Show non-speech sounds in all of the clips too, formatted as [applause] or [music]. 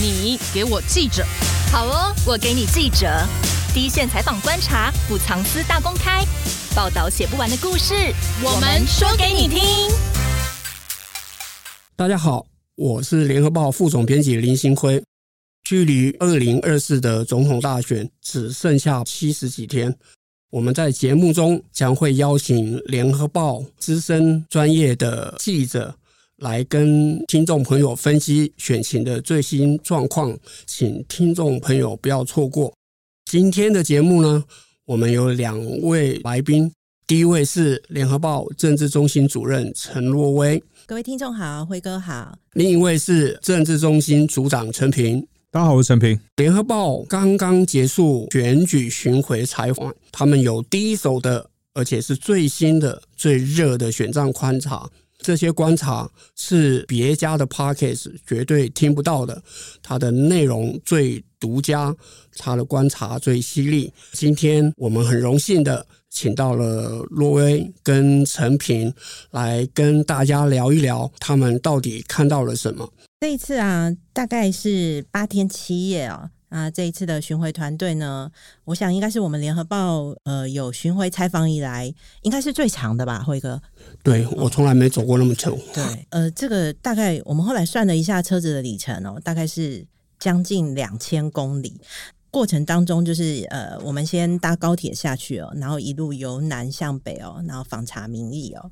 你给我记者。好哦，我给你记者。第一线采访观察，不藏私大公开，报道写不完的故事，我们说给你听。大家好，我是联合报副总编辑林新辉。距离二零二四的总统大选只剩下七十几天。我们在节目中将会邀请联合报资深专业的记者来跟听众朋友分析选情的最新状况，请听众朋友不要错过。今天的节目呢，我们有两位来宾，第一位是联合报政治中心主任陈若薇，各位听众好，辉哥好；另一位是政治中心组长陈平。大家好，我是陈平。联合报刚刚结束选举巡回采访，他们有第一手的，而且是最新的、最热的选战观察。这些观察是别家的 Podcast 绝对听不到的，它的内容最独家，它的观察最犀利。今天我们很荣幸的请到了洛威跟陈平来跟大家聊一聊，他们到底看到了什么。这一次啊，大概是八天七夜哦。啊，这一次的巡回团队呢，我想应该是我们联合报呃有巡回采访以来，应该是最长的吧，辉哥。对，我从来没走过那么久。对，呃，这个大概我们后来算了一下车子的里程哦，大概是将近两千公里。过程当中就是呃，我们先搭高铁下去哦，然后一路由南向北哦，然后访查民意哦。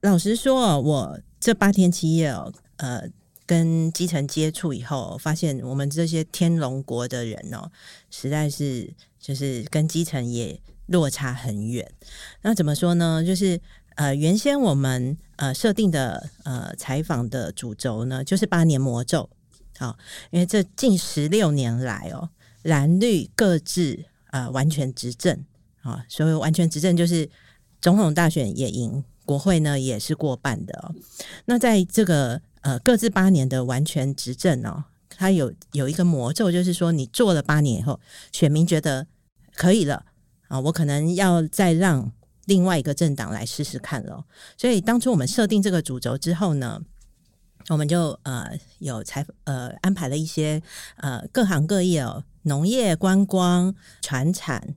老实说哦，我这八天七夜哦，呃。跟基层接触以后，发现我们这些天龙国的人哦，实在是就是跟基层也落差很远。那怎么说呢？就是呃，原先我们呃设定的呃采访的主轴呢，就是八年魔咒。好，因为这近十六年来哦，蓝绿各自呃完全执政啊，所谓完全执政就是总统大选也赢，国会呢也是过半的哦。那在这个呃，各自八年的完全执政哦，它有有一个魔咒，就是说你做了八年以后，选民觉得可以了啊，我可能要再让另外一个政党来试试看了。所以当初我们设定这个主轴之后呢，我们就呃有采呃安排了一些呃各行各业哦，农业、观光、船产、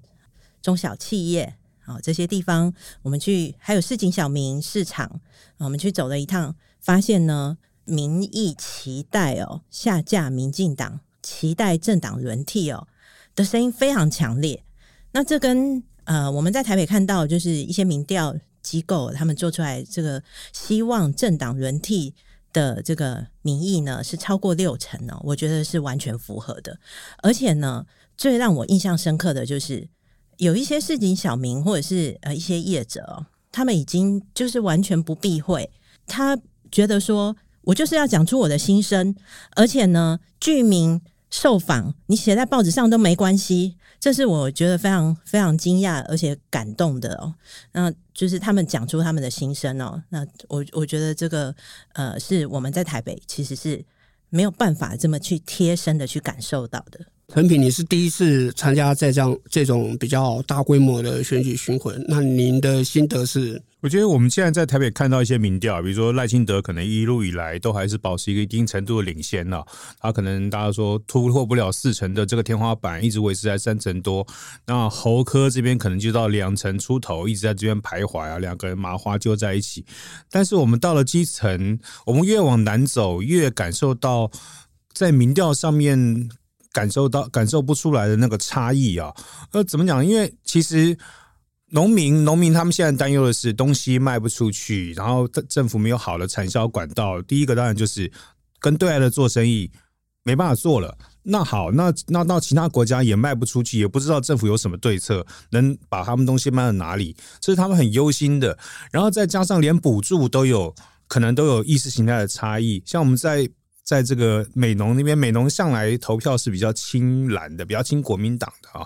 中小企业啊这些地方，我们去还有市井小民市场，我们去走了一趟，发现呢。民意期待哦，下架民进党，期待政党轮替哦的声音非常强烈。那这跟呃我们在台北看到，就是一些民调机构他们做出来这个希望政党轮替的这个民意呢，是超过六成哦，我觉得是完全符合的。而且呢，最让我印象深刻的就是有一些市井小民或者是呃一些业者，他们已经就是完全不避讳，他觉得说。我就是要讲出我的心声，而且呢，剧名受访，你写在报纸上都没关系，这是我觉得非常非常惊讶而且感动的哦。那就是他们讲出他们的心声哦。那我我觉得这个呃，是我们在台北其实是没有办法这么去贴身的去感受到的。陈平，你是第一次参加在这样这种比较大规模的选举巡回，那您的心得是？我觉得我们现在在台北看到一些民调，比如说赖清德可能一路以来都还是保持一个一定程度的领先了，他可能大家说突破不了四成的这个天花板，一直维持在三成多。那侯科这边可能就到两成出头，一直在这边徘徊啊，两个人麻花揪在一起。但是我们到了基层，我们越往南走，越感受到在民调上面。感受到感受不出来的那个差异啊，呃，怎么讲？因为其实农民农民他们现在担忧的是东西卖不出去，然后政府没有好的产销管道。第一个当然就是跟对外的做生意没办法做了。那好，那那到其他国家也卖不出去，也不知道政府有什么对策能把他们东西卖到哪里，这是他们很忧心的。然后再加上连补助都有可能都有意识形态的差异，像我们在。在这个美浓那边，美浓向来投票是比较亲蓝的，比较亲国民党的啊。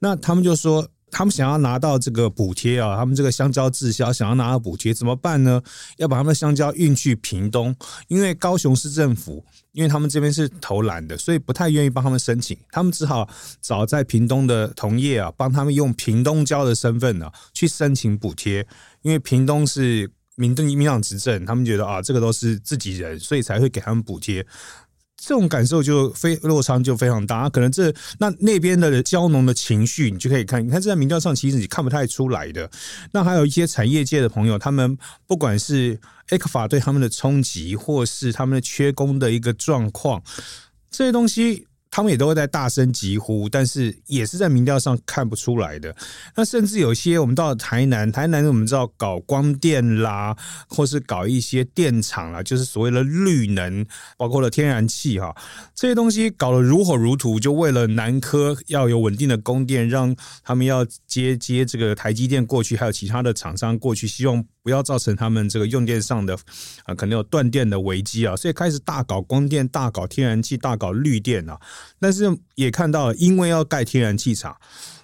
那他们就说，他们想要拿到这个补贴啊，他们这个香蕉滞销，想要拿到补贴怎么办呢？要把他们的香蕉运去屏东，因为高雄市政府，因为他们这边是投蓝的，所以不太愿意帮他们申请，他们只好找在屏东的同业啊，帮他们用屏东蕉的身份呢、啊、去申请补贴，因为屏东是。民政民党执政，他们觉得啊，这个都是自己人，所以才会给他们补贴。这种感受就非落差就非常大。可能这那那边的蕉农的情绪，你就可以看，你看这在民调上其实你看不太出来的。那还有一些产业界的朋友，他们不管是 ECFA 对他们的冲击，或是他们的缺工的一个状况，这些东西。他们也都会在大声疾呼，但是也是在民调上看不出来的。那甚至有些我们到了台南，台南我们知道搞光电啦，或是搞一些电厂啦，就是所谓的绿能，包括了天然气哈，这些东西搞得如火如荼，就为了南科要有稳定的供电，让他们要接接这个台积电过去，还有其他的厂商过去，希望。不要造成他们这个用电上的啊，可能有断电的危机啊，所以开始大搞光电、大搞天然气、大搞绿电啊。但是也看到，因为要盖天然气厂，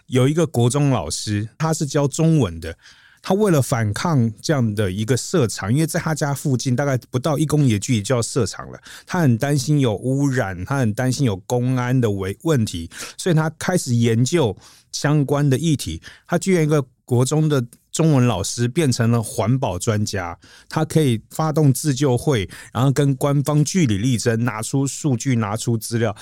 有一个国中老师，他是教中文的，他为了反抗这样的一个设厂，因为在他家附近大概不到一公里的距离就要设厂了，他很担心有污染，他很担心有公安的问问题，所以他开始研究相关的议题。他居然一个国中的。中文老师变成了环保专家，他可以发动自救会，然后跟官方据理力争，拿出数据，拿出资料。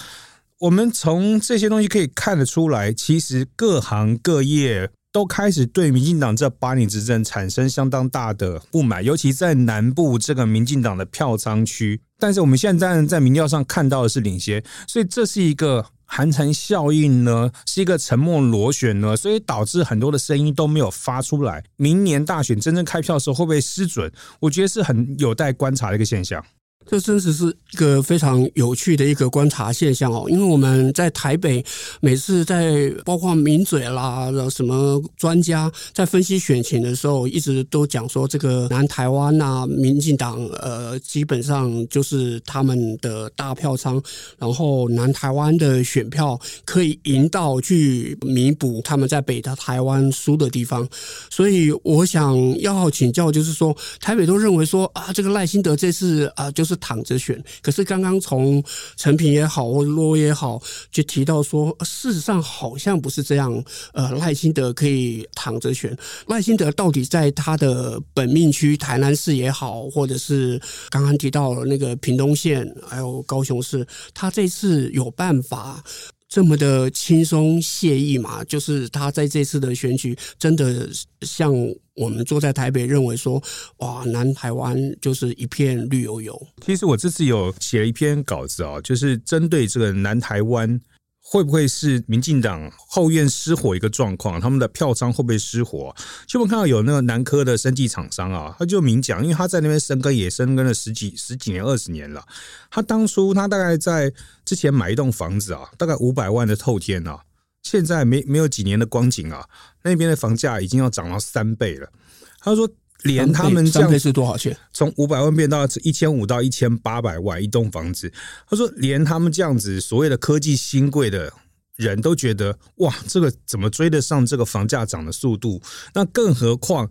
我们从这些东西可以看得出来，其实各行各业都开始对民进党这八年执政产生相当大的不满，尤其在南部这个民进党的票仓区。但是我们现在在民调上看到的是领先，所以这是一个。寒蝉效应呢，是一个沉默螺旋呢，所以导致很多的声音都没有发出来。明年大选真正开票的时候会不会失准？我觉得是很有待观察的一个现象。这真的是一个非常有趣的一个观察现象哦，因为我们在台北每次在包括名嘴啦、什么专家在分析选情的时候，一直都讲说这个南台湾啊，民进党呃基本上就是他们的大票仓，然后南台湾的选票可以赢到去弥补他们在北的台湾输的地方，所以我想要请教，就是说台北都认为说啊，这个赖清德这次啊就是。躺着选，可是刚刚从陈平也好或者罗也好，就提到说，事实上好像不是这样。呃，赖清德可以躺着选，赖清德到底在他的本命区台南市也好，或者是刚刚提到那个屏东县，还有高雄市，他这次有办法这么的轻松惬意嘛？就是他在这次的选举真的像。我们坐在台北，认为说，哇，南台湾就是一片绿油油。其实我这次有写一篇稿子啊，就是针对这个南台湾会不会是民进党后院失火一个状况，他们的票仓会不会失火？就我们看到有那个南科的生技厂商啊，他就明讲，因为他在那边深耕也深耕了十几十几年、二十年了。他当初他大概在之前买一栋房子啊，大概五百万的透天啊。现在没没有几年的光景啊，那边的房价已经要涨到三倍了。他说，连他们这样是多少钱？从五百万变到一千五到一千八百万一栋房子。他说，连他们这样子所谓的科技新贵的人都觉得，哇，这个怎么追得上这个房价涨的速度？那更何况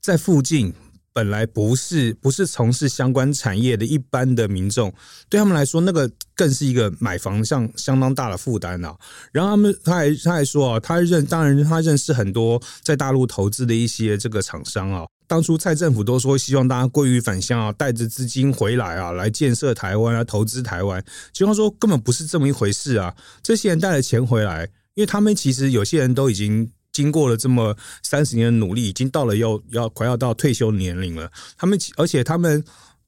在附近。本来不是不是从事相关产业的一般的民众，对他们来说，那个更是一个买房上相当大的负担啊。然后他们他还他还说啊，他认当然他认识很多在大陆投资的一些这个厂商啊。当初蔡政府都说希望大家归于返乡啊，带着资金回来啊，来建设台湾啊，投资台湾。结果说根本不是这么一回事啊。这些人带了钱回来，因为他们其实有些人都已经。经过了这么三十年的努力，已经到了要要快要到退休年龄了。他们而且他们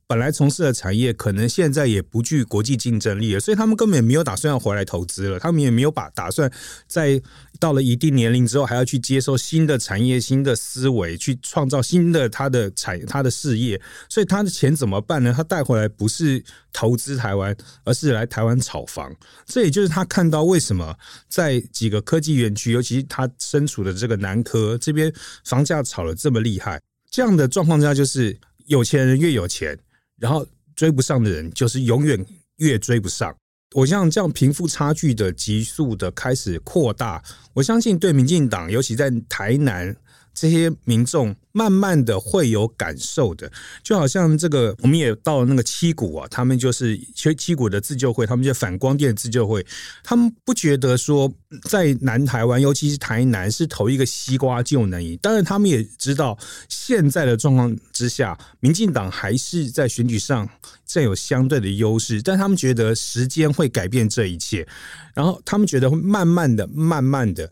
本来从事的产业，可能现在也不具国际竞争力了，所以他们根本也没有打算要回来投资了。他们也没有把打算在。到了一定年龄之后，还要去接受新的产业、新的思维，去创造新的他的产他的事业。所以他的钱怎么办呢？他带回来不是投资台湾，而是来台湾炒房。这也就是他看到为什么在几个科技园区，尤其是他身处的这个南科这边，房价炒得这么厉害。这样的状况之下，就是有钱人越有钱，然后追不上的人就是永远越追不上。我像这样贫富差距的急速的开始扩大，我相信对民进党，尤其在台南这些民众慢慢的会有感受的，就好像这个，我们也到了那个七股啊，他们就是七七股的自救会，他们就反光电自救会，他们不觉得说在南台湾，尤其是台南是投一个西瓜就能赢，当然他们也知道现在的状况之下，民进党还是在选举上占有相对的优势，但他们觉得时间会改变这一切，然后他们觉得会慢慢的、慢慢的。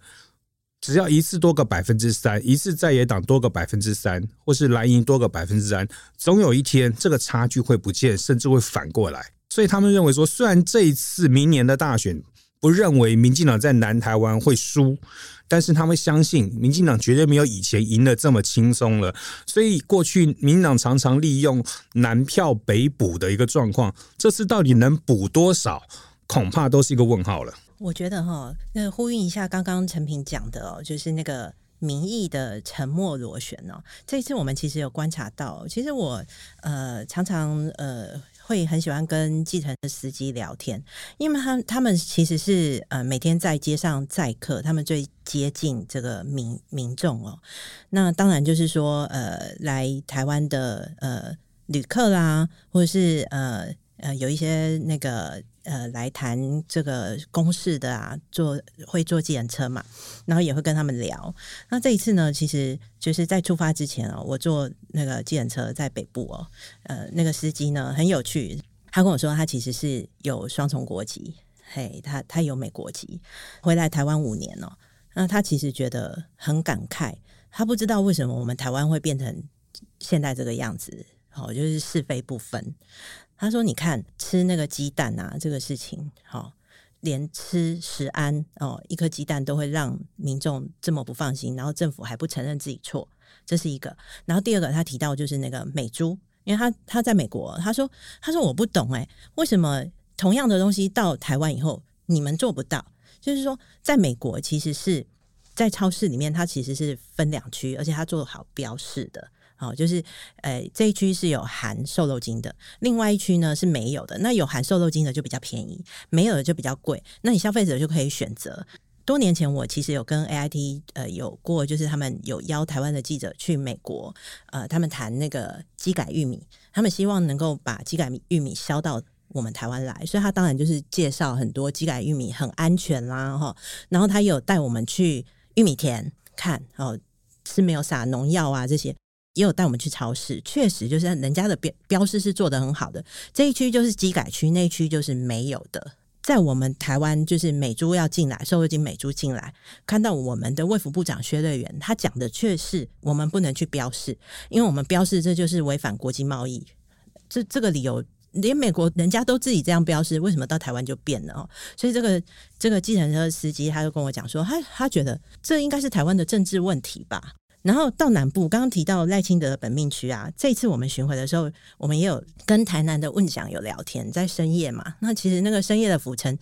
只要一次多个百分之三，一次在野党多个百分之三，或是蓝营多个百分之三，总有一天这个差距会不见，甚至会反过来。所以他们认为说，虽然这一次明年的大选不认为民进党在南台湾会输，但是他们相信民进党绝对没有以前赢得这么轻松了。所以过去民进党常常利用南票北补的一个状况，这次到底能补多少，恐怕都是一个问号了。我觉得哈，那呼应一下刚刚陈平讲的哦，就是那个民意的沉默螺旋哦。这一次我们其实有观察到，其实我呃常常呃会很喜欢跟计程的司机聊天，因为他他们其实是呃每天在街上载客，他们最接近这个民民众哦。那当然就是说呃来台湾的呃旅客啦，或者是呃呃有一些那个。呃，来谈这个公事的啊，坐会坐计程车嘛，然后也会跟他们聊。那这一次呢，其实就是在出发之前哦，我坐那个计程车在北部哦，呃，那个司机呢很有趣，他跟我说他其实是有双重国籍，嘿，他他有美国籍，回来台湾五年哦，那他其实觉得很感慨，他不知道为什么我们台湾会变成现在这个样子，哦，就是是非不分。他说：“你看吃那个鸡蛋啊，这个事情，好，连吃食安哦，一颗鸡蛋都会让民众这么不放心，然后政府还不承认自己错，这是一个。然后第二个，他提到就是那个美猪，因为他他在美国，他说他说我不懂哎，为什么同样的东西到台湾以后你们做不到？就是说，在美国其实是在超市里面，它其实是分两区，而且它做好标示的。”哦，就是，呃，这一区是有含瘦肉精的，另外一区呢是没有的。那有含瘦肉精的就比较便宜，没有的就比较贵。那你消费者就可以选择。多年前我其实有跟 AIT 呃有过，就是他们有邀台湾的记者去美国，呃，他们谈那个基改玉米，他们希望能够把基改玉米销到我们台湾来，所以他当然就是介绍很多基改玉米很安全啦，哈。然后他有带我们去玉米田看，哦，是没有撒农药啊这些。也有带我们去超市，确实就是人家的标标示是做得很好的。这一区就是机改区，那一区就是没有的。在我们台湾，就是美猪要进来，瘦肉精美猪进来，看到我们的卫福部长薛瑞元，他讲的却是我们不能去标示，因为我们标示这就是违反国际贸易。这这个理由，连美国人家都自己这样标示，为什么到台湾就变了？哦，所以这个这个计程车司机他就跟我讲说，他他觉得这应该是台湾的政治问题吧。然后到南部，刚刚提到赖清德的本命区啊，这次我们巡回的时候，我们也有跟台南的问讲有聊天，在深夜嘛。那其实那个深夜的府城，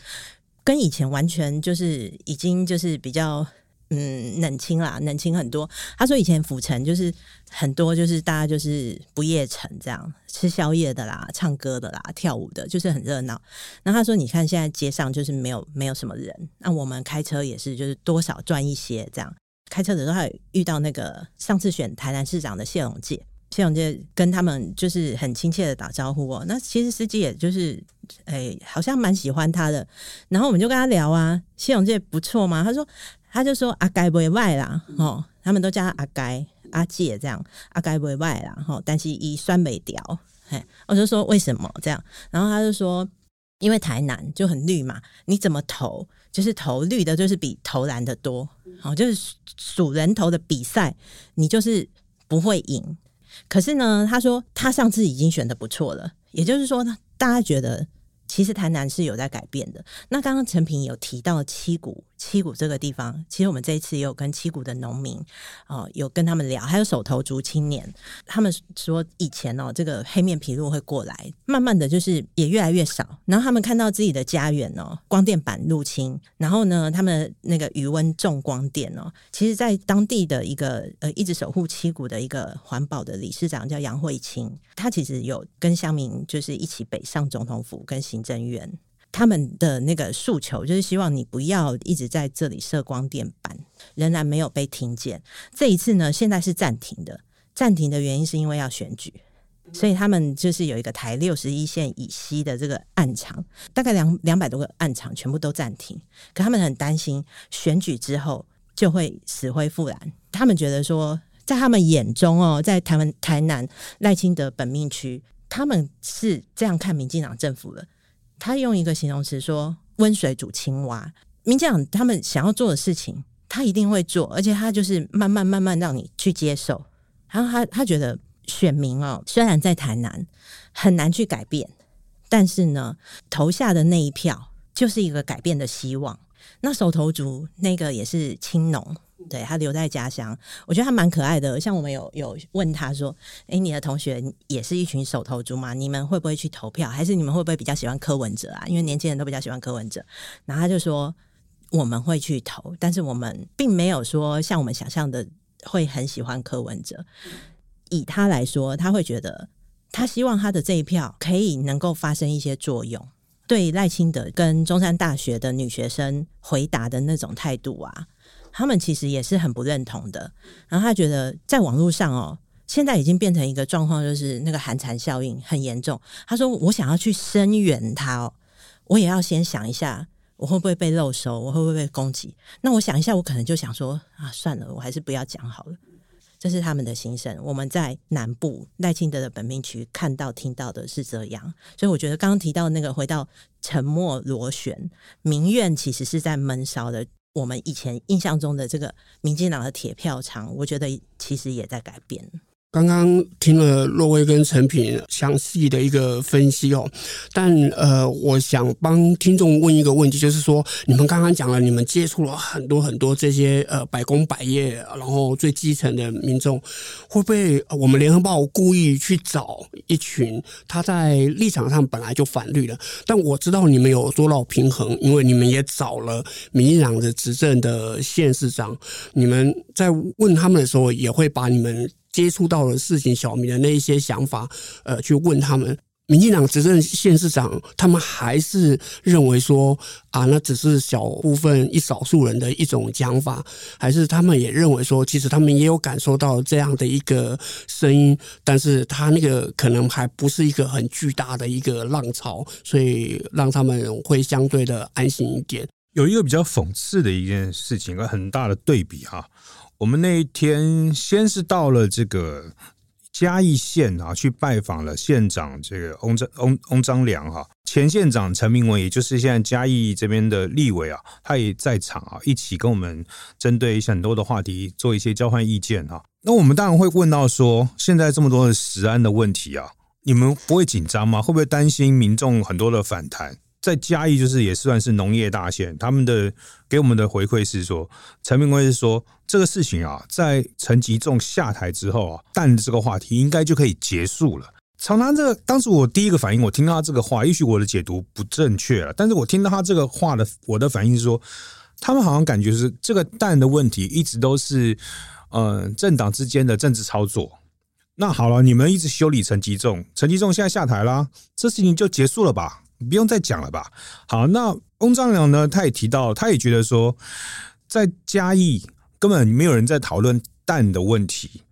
跟以前完全就是已经就是比较嗯冷清啦，冷清很多。他说以前府城就是很多就是大家就是不夜城这样吃宵夜的啦，唱歌的啦，跳舞的，就是很热闹。那他说你看现在街上就是没有没有什么人，那我们开车也是就是多少赚一些这样。开车的时候，还遇到那个上次选台南市长的谢龙介，谢龙介跟他们就是很亲切的打招呼哦。那其实司机也就是，哎、好像蛮喜欢他的。然后我们就跟他聊啊，谢龙介不错吗？他说，他就说阿该不会外啦，哦，他们都叫他阿该阿介这样，阿该不会外啦，吼，但是以酸梅调，嘿，我就说为什么这样？然后他就说，因为台南就很绿嘛，你怎么投？就是投绿的，就是比投蓝的多。好，就是数人头的比赛，你就是不会赢。可是呢，他说他上次已经选的不错了，也就是说，大家觉得其实台南是有在改变的。那刚刚陈平有提到七股。七股这个地方，其实我们这一次也有跟七股的农民哦，有跟他们聊，还有手投族青年，他们说以前哦，这个黑面皮鹭会过来，慢慢的就是也越来越少。然后他们看到自己的家园哦，光电板入侵，然后呢，他们那个鱼塭重光电哦，其实，在当地的一个呃，一直守护七股的一个环保的理事长叫杨慧清，他其实有跟乡民就是一起北上总统府跟行政院。他们的那个诉求就是希望你不要一直在这里设光电板，仍然没有被听见。这一次呢，现在是暂停的，暂停的原因是因为要选举，所以他们就是有一个台六十一线以西的这个暗场，大概两两百多个暗场全部都暂停。可他们很担心选举之后就会死灰复燃，他们觉得说，在他们眼中哦，在台湾台南赖清德本命区，他们是这样看民进党政府的。他用一个形容词说：“温水煮青蛙。”民进党他们想要做的事情，他一定会做，而且他就是慢慢慢慢让你去接受。然后他他觉得选民哦，虽然在台南很难去改变，但是呢，投下的那一票就是一个改变的希望。那手投族那个也是青农。对，他留在家乡，我觉得他蛮可爱的。像我们有有问他说：“诶，你的同学也是一群手投族吗？你们会不会去投票？还是你们会不会比较喜欢柯文哲啊？因为年轻人都比较喜欢柯文哲。”然后他就说：“我们会去投，但是我们并没有说像我们想象的会很喜欢柯文哲。以他来说，他会觉得他希望他的这一票可以能够发生一些作用。对赖清德跟中山大学的女学生回答的那种态度啊。”他们其实也是很不认同的，然后他觉得在网络上哦，现在已经变成一个状况，就是那个寒蝉效应很严重。他说：“我想要去声援他哦，我也要先想一下，我会不会被漏收，我会不会被攻击？那我想一下，我可能就想说啊，算了，我还是不要讲好了。”这是他们的心声。我们在南部赖清德的本命区看到、听到的是这样，所以我觉得刚刚提到那个回到沉默螺旋，民怨其实是在闷烧的。我们以前印象中的这个民进党的铁票仓，我觉得其实也在改变。刚刚听了若威跟陈品详细的一个分析哦，但呃，我想帮听众问一个问题，就是说，你们刚刚讲了，你们接触了很多很多这些呃百工百业，然后最基层的民众，会不会我们联合报故意去找一群他在立场上本来就反绿的？但我知道你们有做到平衡，因为你们也找了民进党的执政的县市长，你们在问他们的时候，也会把你们。接触到的事情，小民的那一些想法，呃，去问他们，民进党执政县市长，他们还是认为说啊，那只是小部分一少数人的一种讲法，还是他们也认为说，其实他们也有感受到这样的一个声音，但是他那个可能还不是一个很巨大的一个浪潮，所以让他们会相对的安心一点。有一个比较讽刺的一件事情，一个很大的对比哈。我们那一天先是到了这个嘉义县啊，去拜访了县长这个翁章翁翁章良哈，前县长陈明文，也就是现在嘉义这边的立委啊，他也在场啊，一起跟我们针对一些很多的话题做一些交换意见哈。那我们当然会问到说，现在这么多的食安的问题啊，你们不会紧张吗？会不会担心民众很多的反弹？在嘉义就是也算是农业大县，他们的给我们的回馈是说，陈明辉是说这个事情啊，在陈吉仲下台之后啊，蛋这个话题应该就可以结束了。从他这个当时我第一个反应，我听到他这个话，也许我的解读不正确了，但是我听到他这个话的，我的反应是说，他们好像感觉是这个蛋的问题一直都是呃政党之间的政治操作。那好了，你们一直修理陈吉仲，陈吉仲现在下台啦，这事情就结束了吧？不用再讲了吧？好，那翁章良呢？他也提到，他也觉得说，在嘉义根本没有人在讨论蛋的问题。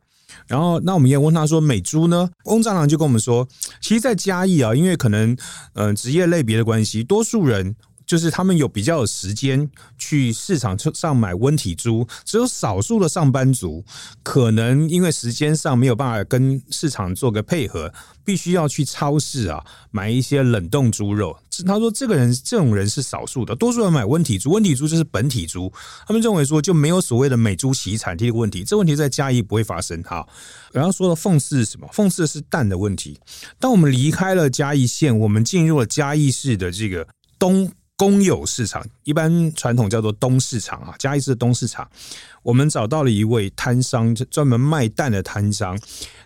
然后，那我们也问他说，美猪呢？翁章良就跟我们说，其实，在嘉义啊，因为可能嗯职业类别的关系，多数人。就是他们有比较有时间去市场上买温体猪，只有少数的上班族可能因为时间上没有办法跟市场做个配合，必须要去超市啊买一些冷冻猪肉。他说这个人这种人是少数的，多数人买温体猪，温体猪就是本体猪。他们认为说就没有所谓的美猪起产地的问题，这问题在嘉义不会发生。哈，然后说的讽刺是什么？讽刺是蛋的问题。当我们离开了嘉义县，我们进入了嘉义市的这个东。公有市场一般传统叫做东市场啊，嘉义市的东市场，我们找到了一位摊商，专门卖蛋的摊商。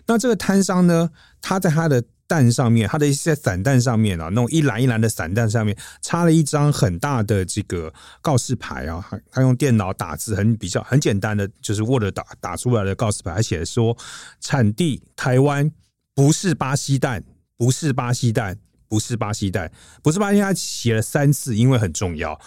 那这个摊商呢，他在他的蛋上面，他的一些散蛋上面啊，那种一篮一篮的散蛋上面插了一张很大的这个告示牌啊，他用电脑打字，很比较很简单的，就是 Word 打打出来的告示牌，他写的说产地台湾，不是巴西蛋，不是巴西蛋。不是巴西蛋，不是巴西蛋，他写了三次，因为很重要。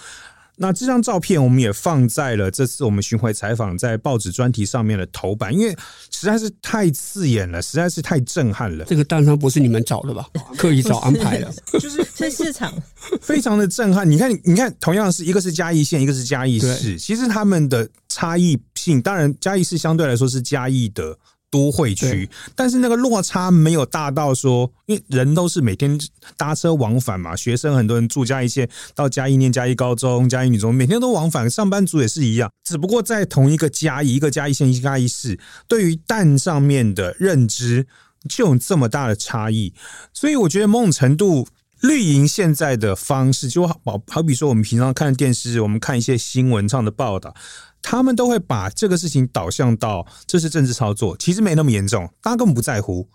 那这张照片我们也放在了这次我们巡回采访在报纸专题上面的头版，因为实在是太刺眼了，实在是太震撼了。这个蛋商不是你们找的吧？[laughs] 刻意找安排的，就是这市场非常的震撼。你看，你看，同样是一个是嘉义县，一个是嘉义市，其实他们的差异性，当然嘉义市相对来说是嘉义的。都会区，但是那个落差没有大到说，因为人都是每天搭车往返嘛，学生很多人住嘉义县，到嘉义念嘉义高中、嘉义女中，每天都往返，上班族也是一样，只不过在同一个嘉义，一个嘉义县，一个嘉义市，对于蛋上面的认知就有这么大的差异，所以我觉得某种程度，绿营现在的方式就好，好比说我们平常看电视，我们看一些新闻上的报道。他们都会把这个事情导向到这是政治操作，其实没那么严重，大家根本不在乎。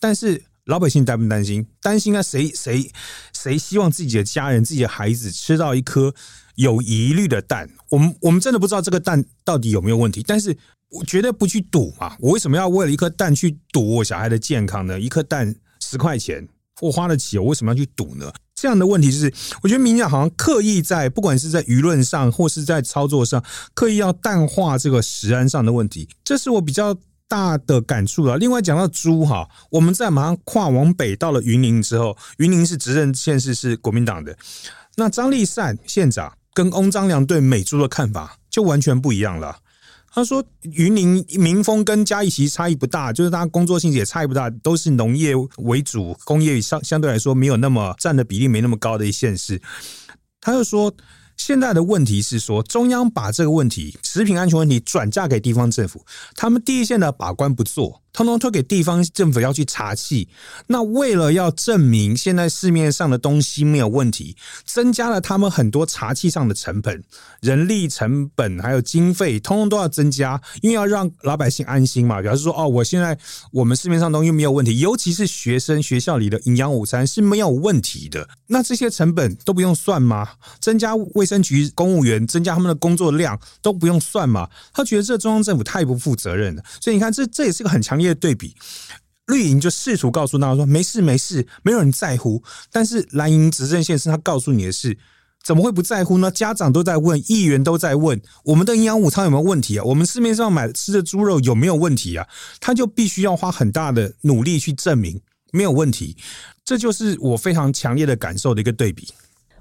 但是老百姓担不担心？担心啊！谁谁谁希望自己的家人、自己的孩子吃到一颗有疑虑的蛋？我们我们真的不知道这个蛋到底有没有问题，但是我绝对不去赌嘛！我为什么要为了一颗蛋去赌我小孩的健康呢？一颗蛋十块钱，我花得起，我为什么要去赌呢？这样的问题就是，我觉得民进好像刻意在不管是在舆论上或是在操作上，刻意要淡化这个食安上的问题，这是我比较大的感触了。另外讲到猪哈，我们在马上跨往北到了云林之后，云林是执政县市是国民党的，那张立善县长跟翁章良对美猪的看法就完全不一样了。他说：“云林民风跟嘉义其实差异不大，就是大家工作性质也差异不大，都是农业为主，工业相相对来说没有那么占的比例没那么高的一县市。”他就说。现在的问题是说，中央把这个问题食品安全问题转嫁给地方政府，他们第一线的把关不做，通通推给地方政府要去查气。那为了要证明现在市面上的东西没有问题，增加了他们很多查气上的成本、人力成本还有经费，通通都要增加，因为要让老百姓安心嘛。表示说，哦，我现在我们市面上东西没有问题，尤其是学生学校里的营养午餐是没有问题的。那这些成本都不用算吗？增加卫生局公务员增加他们的工作量都不用算嘛？他觉得这中央政府太不负责任了，所以你看，这这也是个很强烈的对比。绿营就试图告诉大家说没事没事，没有人在乎。但是蓝营执政县市他告诉你的是，怎么会不在乎呢？家长都在问，议员都在问，我们的营养午餐有没有问题啊？我们市面上买吃的猪肉有没有问题啊？他就必须要花很大的努力去证明没有问题。这就是我非常强烈的感受的一个对比。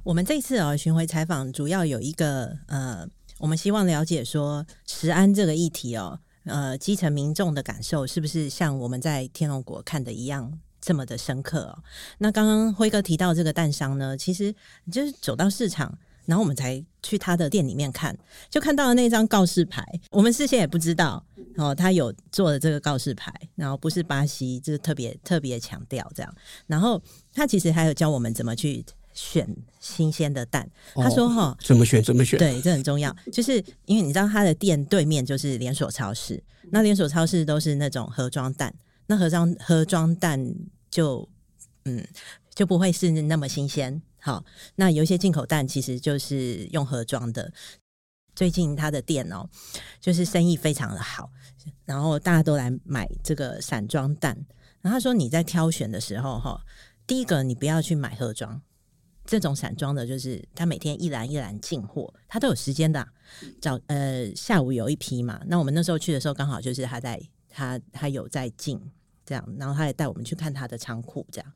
我们这次啊巡回采访，主要有一个呃，我们希望了解说食安这个议题哦，呃，基层民众的感受是不是像我们在天龙国看的一样这么的深刻哦？那刚刚辉哥提到这个蛋商呢，其实就是走到市场，然后我们才去他的店里面看，就看到了那张告示牌，我们事先也不知道哦，他有做的这个告示牌，然后不是巴西，就是特别特别强调这样，然后他其实还有教我们怎么去。选新鲜的蛋，他说：“哈，怎么选？怎么选？对，这很重要。就是因为你知道，他的店对面就是连锁超市，那连锁超市都是那种盒装蛋，那盒装盒装蛋就嗯就不会是那么新鲜。好，那有一些进口蛋其实就是用盒装的。最近他的店哦，就是生意非常的好，然后大家都来买这个散装蛋。然后他说你在挑选的时候哈，第一个你不要去买盒装。”这种散装的，就是他每天一篮一篮进货，他都有时间的、早呃下午有一批嘛，那我们那时候去的时候，刚好就是他在他他有在进这样，然后他也带我们去看他的仓库这样。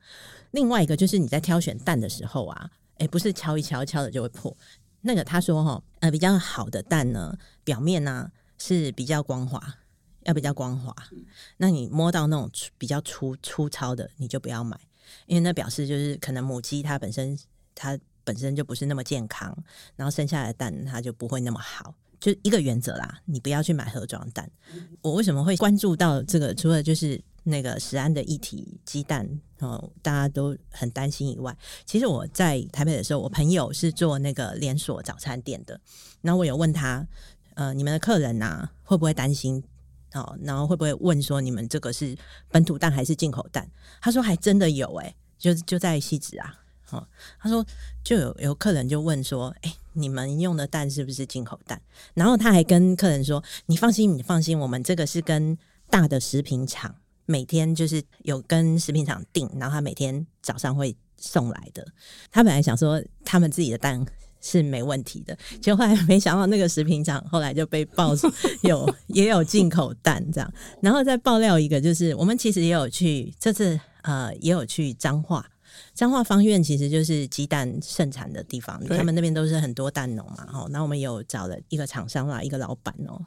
另外一个就是你在挑选蛋的时候啊，诶，不是敲一敲敲的就会破。那个他说哈，呃比较好的蛋呢，表面呢、是比较光滑，要比较光滑。那你摸到那种比较粗粗糙的，你就不要买，因为那表示就是可能母鸡它本身。它本身就不是那么健康，然后生下来的蛋它就不会那么好，就一个原则啦，你不要去买盒装蛋。我为什么会关注到这个？除了就是那个食安的议题，鸡蛋哦，大家都很担心以外，其实我在台北的时候，我朋友是做那个连锁早餐店的，然后我有问他，呃，你们的客人呐、会不会担心？哦，然后会不会问说你们这个是本土蛋还是进口蛋？他说还真的有、欸，哎，就就在西子啊。哦，他说就有有客人就问说，哎、欸，你们用的蛋是不是进口蛋？然后他还跟客人说，你放心，你放心，我们这个是跟大的食品厂每天就是有跟食品厂订，然后他每天早上会送来的。他本来想说他们自己的蛋是没问题的。结果后来没想到那个食品厂后来就被爆出 [laughs] 有也有进口蛋这样，然后再爆料一个，就是我们其实也有去这次呃也有去彰化。彰化方院其实就是鸡蛋盛产的地方，他们那边都是很多蛋农嘛，哈。那我们有找了一个厂商啦，一个老板哦，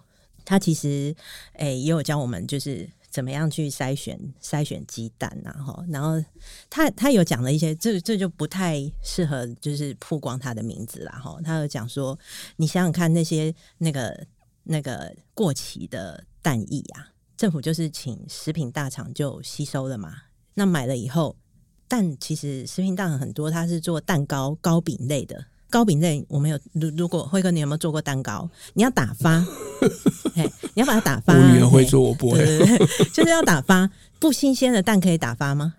他其实诶、欸、也有教我们就是怎么样去筛选筛选鸡蛋呐，哈。然后他他有讲了一些，这这就不太适合就是曝光他的名字啦，哈。他有讲说，你想想看那些那个那个过期的蛋液啊，政府就是请食品大厂就吸收了嘛，那买了以后。蛋其实食品大厂很多，它是做蛋糕、糕饼类的。糕饼类我们有，如如果辉哥你有没有做过蛋糕？你要打发，[laughs] 嘿，你要把它打发。我女儿会做，我不会。[laughs] 就是要打发，不新鲜的蛋可以打发吗？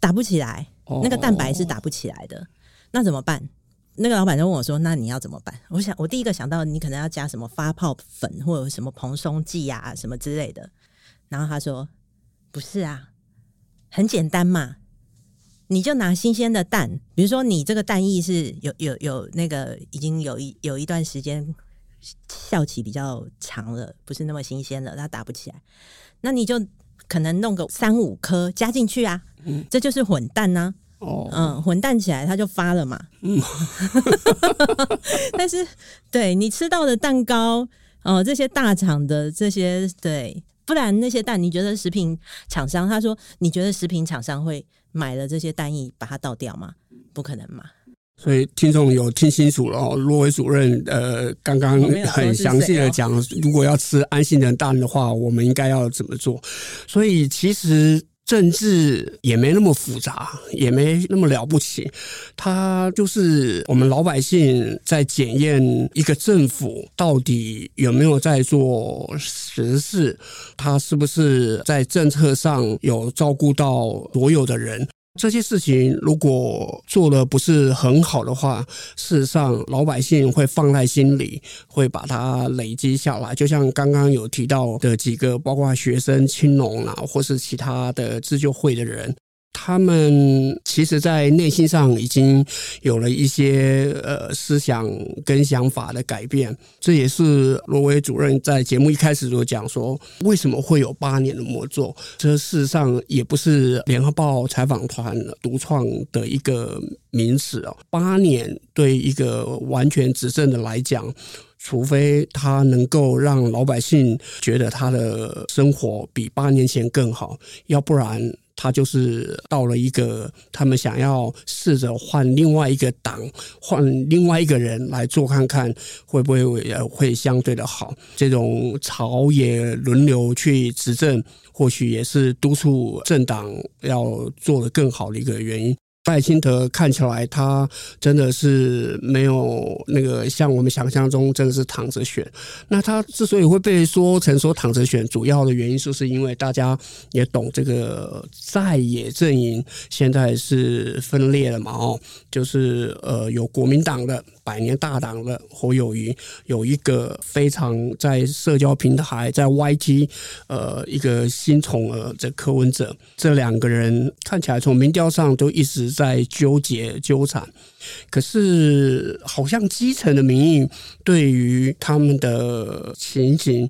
打不起来，那个蛋白是打不起来的。那怎么办？那个老板就问我说：“那你要怎么办？”我想，我第一个想到你可能要加什么发泡粉或者什么蓬松剂啊什么之类的。然后他说：“不是啊，很简单嘛。”你就拿新鲜的蛋，比如说你这个蛋液是有有有那个已经有一有一段时间效期比较长了，不是那么新鲜了，它打不起来。那你就可能弄个三五颗加进去啊，嗯，这就是混蛋呐、啊。哦，嗯，混蛋起来它就发了嘛。嗯，[laughs] 但是对你吃到的蛋糕哦、呃，这些大厂的这些对，不然那些蛋，你觉得食品厂商他说，你觉得食品厂商会？买了这些蛋液，把它倒掉吗？不可能嘛！所以听众有听清楚了哦，罗伟主任呃，刚刚很详细的讲，如果要吃安心的蛋的话，我们应该要怎么做？所以其实。政治也没那么复杂，也没那么了不起，它就是我们老百姓在检验一个政府到底有没有在做实事，他是不是在政策上有照顾到所有的人。这些事情如果做的不是很好的话，事实上老百姓会放在心里，会把它累积下来。就像刚刚有提到的几个，包括学生、青龙啊，或是其他的自救会的人。他们其实，在内心上已经有了一些呃思想跟想法的改变。这也是罗维主任在节目一开始就讲说，为什么会有八年的魔咒？这事实上也不是联合报采访团独创的一个名词哦。八年对一个完全执政的来讲，除非他能够让老百姓觉得他的生活比八年前更好，要不然。他就是到了一个，他们想要试着换另外一个党，换另外一个人来做看看，会不会会相对的好。这种朝野轮流去执政，或许也是督促政党要做的更好的一个原因。赖清德看起来，他真的是没有那个像我们想象中，真的是躺着选。那他之所以会被说成说躺着选，主要的原因就是因为大家也懂这个在野阵营现在是分裂了嘛，哦，就是呃有国民党的。百年大党的侯友宜有一个非常在社交平台在 YT 呃一个新宠儿的柯文哲，这两个人看起来从民调上都一直在纠结纠缠，可是好像基层的民意对于他们的情形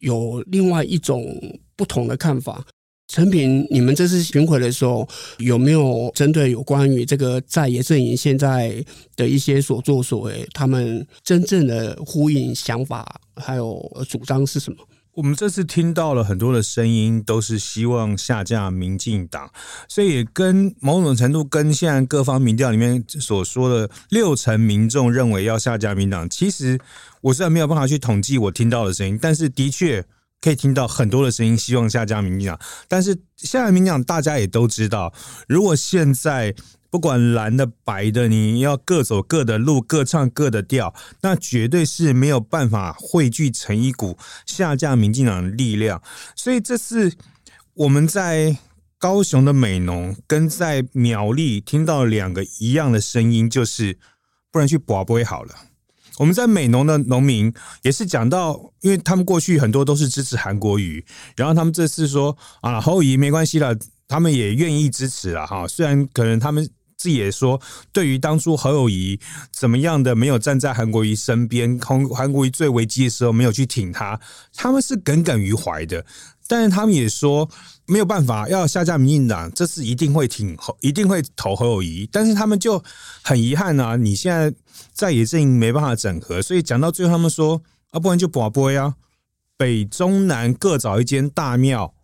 有另外一种不同的看法。陈平，你们这次巡回的时候有没有针对有关于这个在野阵营现在的一些所作所为，他们真正的呼应想法还有主张是什么？我们这次听到了很多的声音，都是希望下架民进党，所以也跟某种程度跟现在各方民调里面所说的六成民众认为要下架民党，其实我虽然没有办法去统计我听到的声音，但是的确。可以听到很多的声音，希望下架民进党。但是下架民进党，大家也都知道，如果现在不管蓝的白的，你要各走各的路，各唱各的调，那绝对是没有办法汇聚成一股下架民进党的力量。所以这次我们在高雄的美浓跟在苗栗听到两个一样的声音，就是不然去拔杯好了。我们在美农的农民也是讲到，因为他们过去很多都是支持韩国瑜，然后他们这次说啊，侯友谊没关系了，他们也愿意支持了哈。虽然可能他们自己也说，对于当初侯友谊怎么样的没有站在韩国瑜身边，韩韩国瑜最危机的时候没有去挺他，他们是耿耿于怀的。但是他们也说没有办法，要下架民进党，这次一定会挺，一定会投侯友谊。但是他们就很遗憾啊，你现在在野阵营没办法整合，所以讲到最后，他们说啊，不然就博杯啊，北中南各找一间大庙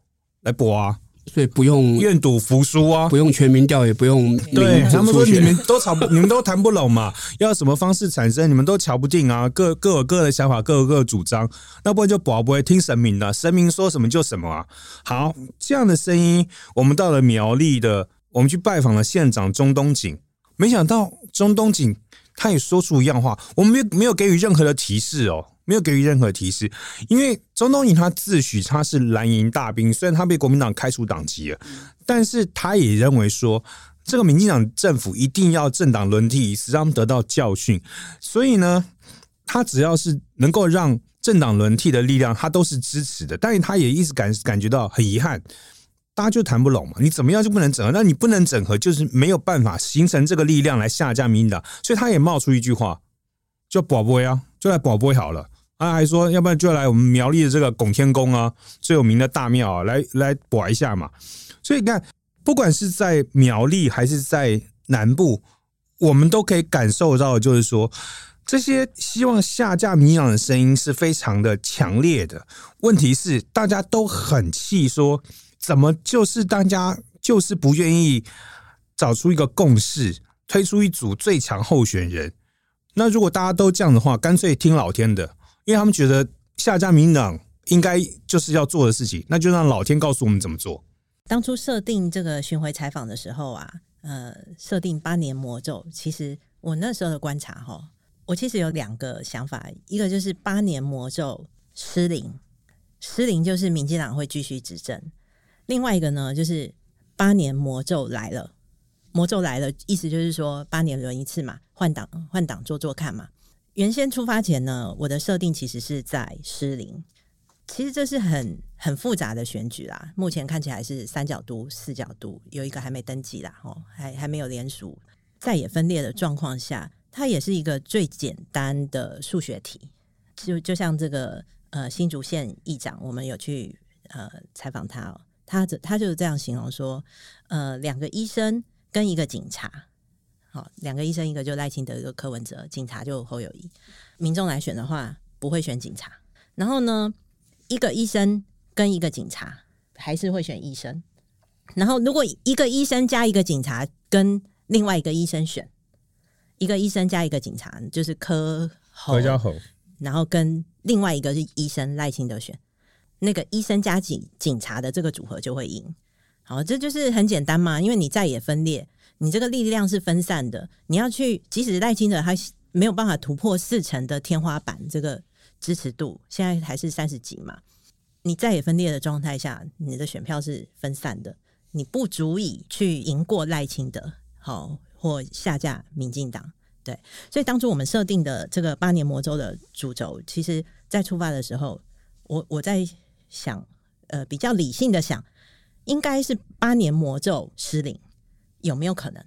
来博啊。所以不用愿赌服输啊，不用全民调，也不用对他们说你们都吵，你们都谈不拢嘛，要什么方式产生，你们都瞧不定啊，各各有各的想法，各有各的主张，那不然就保不会听神明的，神明说什么就什么啊。好，这样的声音，我们到了苗栗的，我们去拜访了县长中东锦，没想到中东锦他也说出一样话，我们没有没有给予任何的提示哦。没有给予任何提示，因为钟东锦他自诩他是蓝营大兵，虽然他被国民党开除党籍了，但是他也认为说，这个民进党政府一定要政党轮替，使他们得到教训。所以呢，他只要是能够让政党轮替的力量，他都是支持的。但是他也一直感感觉到很遗憾，大家就谈不拢嘛，你怎么样就不能整合？那你不能整合，就是没有办法形成这个力量来下架民进党。所以他也冒出一句话，就保不啊，就来保不好了。他还说，要不然就来我们苗栗的这个拱天宫啊，最有名的大庙啊，来来保一下嘛。所以你看，不管是在苗栗还是在南部，我们都可以感受到，就是说，这些希望下架民进党的声音是非常的强烈的。问题是，大家都很气，说怎么就是大家就是不愿意找出一个共识，推出一组最强候选人。那如果大家都这样的话，干脆听老天的。因为他们觉得下架民进党应该就是要做的事情，那就让老天告诉我们怎么做。当初设定这个巡回采访的时候啊，呃，设定八年魔咒，其实我那时候的观察哈，我其实有两个想法，一个就是八年魔咒失灵，失灵就是民进党会继续执政；另外一个呢，就是八年魔咒来了，魔咒来了，意思就是说八年轮一次嘛，换党换党做做看嘛。原先出发前呢，我的设定其实是在失灵，其实这是很很复杂的选举啦。目前看起来是三角都、四角都，有一个还没登记啦，哦，还还没有联署，在也分裂的状况下，它也是一个最简单的数学题。就就像这个呃新竹县议长，我们有去呃采访他哦，他他就是这样形容说，呃，两个医生跟一个警察。好，两个医生，一个就赖清德，一个柯文哲，警察就侯友谊。民众来选的话，不会选警察。然后呢，一个医生跟一个警察，还是会选医生。然后，如果一个医生加一个警察跟另外一个医生选，一个医生加一个警察，就是柯侯加侯，然后跟另外一个是医生赖清德选，那个医生加警警察的这个组合就会赢。好，这就是很简单嘛，因为你再也分裂。你这个力量是分散的，你要去，即使赖清德他没有办法突破四成的天花板，这个支持度现在还是三十几嘛。你在也分裂的状态下，你的选票是分散的，你不足以去赢过赖清德，好或下架民进党。对，所以当初我们设定的这个八年魔咒的主轴，其实在出发的时候，我我在想，呃，比较理性的想，应该是八年魔咒失灵。有没有可能？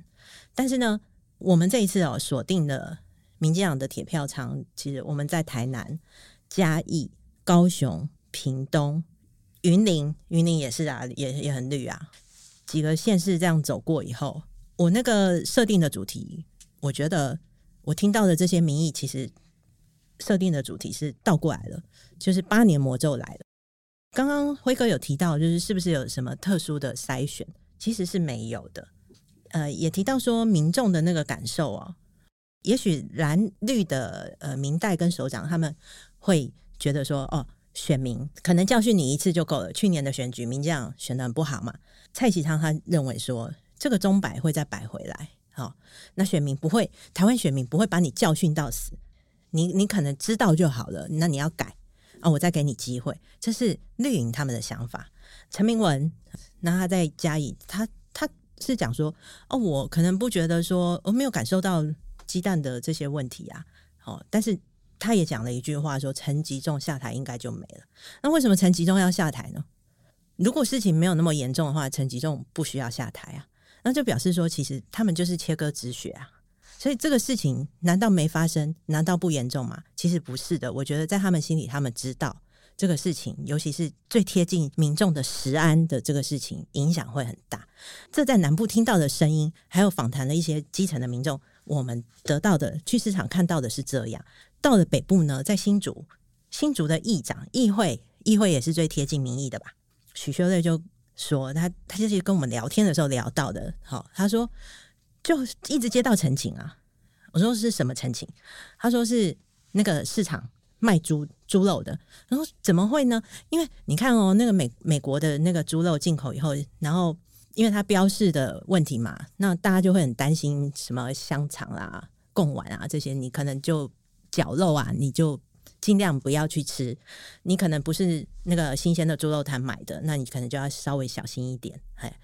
但是呢，我们这一次哦锁定了民进党的铁票仓，其实我们在台南、嘉义、高雄、屏东、云林，云林也是啊，也也很绿啊。几个县市这样走过以后，我那个设定的主题，我觉得我听到的这些民意，其实设定的主题是倒过来了，就是八年魔咒来了。刚刚辉哥有提到，就是是不是有什么特殊的筛选？其实是没有的。呃，也提到说民众的那个感受哦，也许蓝绿的呃民代跟首长他们会觉得说，哦，选民可能教训你一次就够了。去年的选举，民将选得很不好嘛。蔡其昌他认为说，这个钟摆会再摆回来，好、哦，那选民不会，台湾选民不会把你教训到死，你你可能知道就好了，那你要改啊、哦，我再给你机会，这是绿营他们的想法。陈明文，那他在嘉义，他。是讲说哦，我可能不觉得说我没有感受到鸡蛋的这些问题啊，哦，但是他也讲了一句话说陈吉仲下台应该就没了。那为什么陈吉仲要下台呢？如果事情没有那么严重的话，陈吉仲不需要下台啊。那就表示说，其实他们就是切割止血啊。所以这个事情难道没发生？难道不严重吗？其实不是的。我觉得在他们心里，他们知道这个事情，尤其是最贴近民众的食安的这个事情，影响会很大。这在南部听到的声音，还有访谈的一些基层的民众，我们得到的去市场看到的是这样。到了北部呢，在新竹，新竹的议长、议会、议会也是最贴近民意的吧？许修瑞就说他，他就是跟我们聊天的时候聊到的。好，他说就一直接到陈情啊。我说是什么陈情？他说是那个市场卖猪猪肉的。然后怎么会呢？因为你看哦，那个美美国的那个猪肉进口以后，然后因为它标示的问题嘛，那大家就会很担心什么香肠啊、贡丸啊这些，你可能就绞肉啊，你就。尽量不要去吃，你可能不是那个新鲜的猪肉摊买的，那你可能就要稍微小心一点。哎，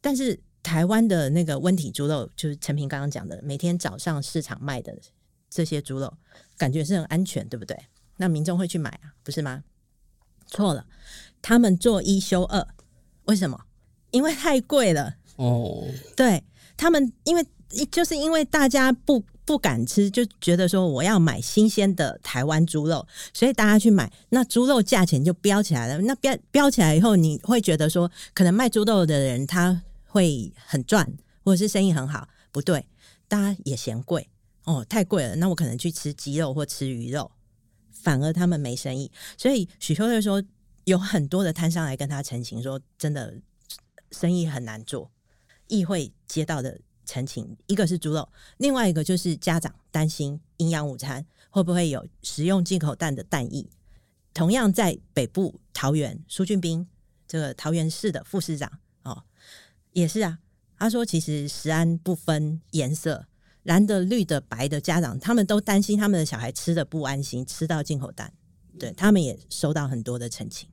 但是台湾的那个温体猪肉，就是陈平刚刚讲的，每天早上市场卖的这些猪肉，感觉是很安全，对不对？那民众会去买啊，不是吗？错了，他们做一休二，为什么？因为太贵了。哦，对，他们，因为就是因为大家不。不敢吃，就觉得说我要买新鲜的台湾猪肉，所以大家去买，那猪肉价钱就飙起来了。那飙飙起来以后，你会觉得说，可能卖猪肉的人他会很赚，或者是生意很好。不对，大家也嫌贵哦，太贵了。那我可能去吃鸡肉或吃鱼肉，反而他们没生意。所以许秋瑞说，有很多的摊商来跟他澄清说，真的生意很难做。议会接到的。澄清，一个是猪肉，另外一个就是家长担心营养午餐会不会有食用进口蛋的蛋液。同样在北部桃园，苏俊斌这个桃园市的副市长哦，也是啊，他说其实食安不分颜色，蓝的、绿的、白的家长，他们都担心他们的小孩吃的不安心，吃到进口蛋，对他们也收到很多的澄清。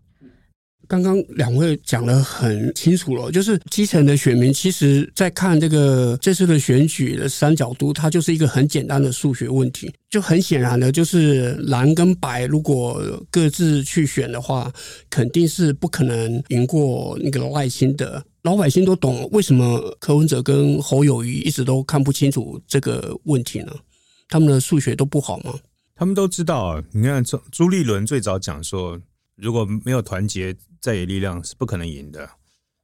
刚刚两位讲得很清楚了，就是基层的选民，其实在看这个这次的选举的三角都，它就是一个很简单的数学问题。就很显然的，就是蓝跟白如果各自去选的话，肯定是不可能赢过那个赖清德。老百姓都懂为什么柯文哲跟侯友宜一直都看不清楚这个问题呢？他们的数学都不好吗？他们都知道啊。你看，朱朱立伦最早讲说，如果没有团结。在野力量是不可能赢的，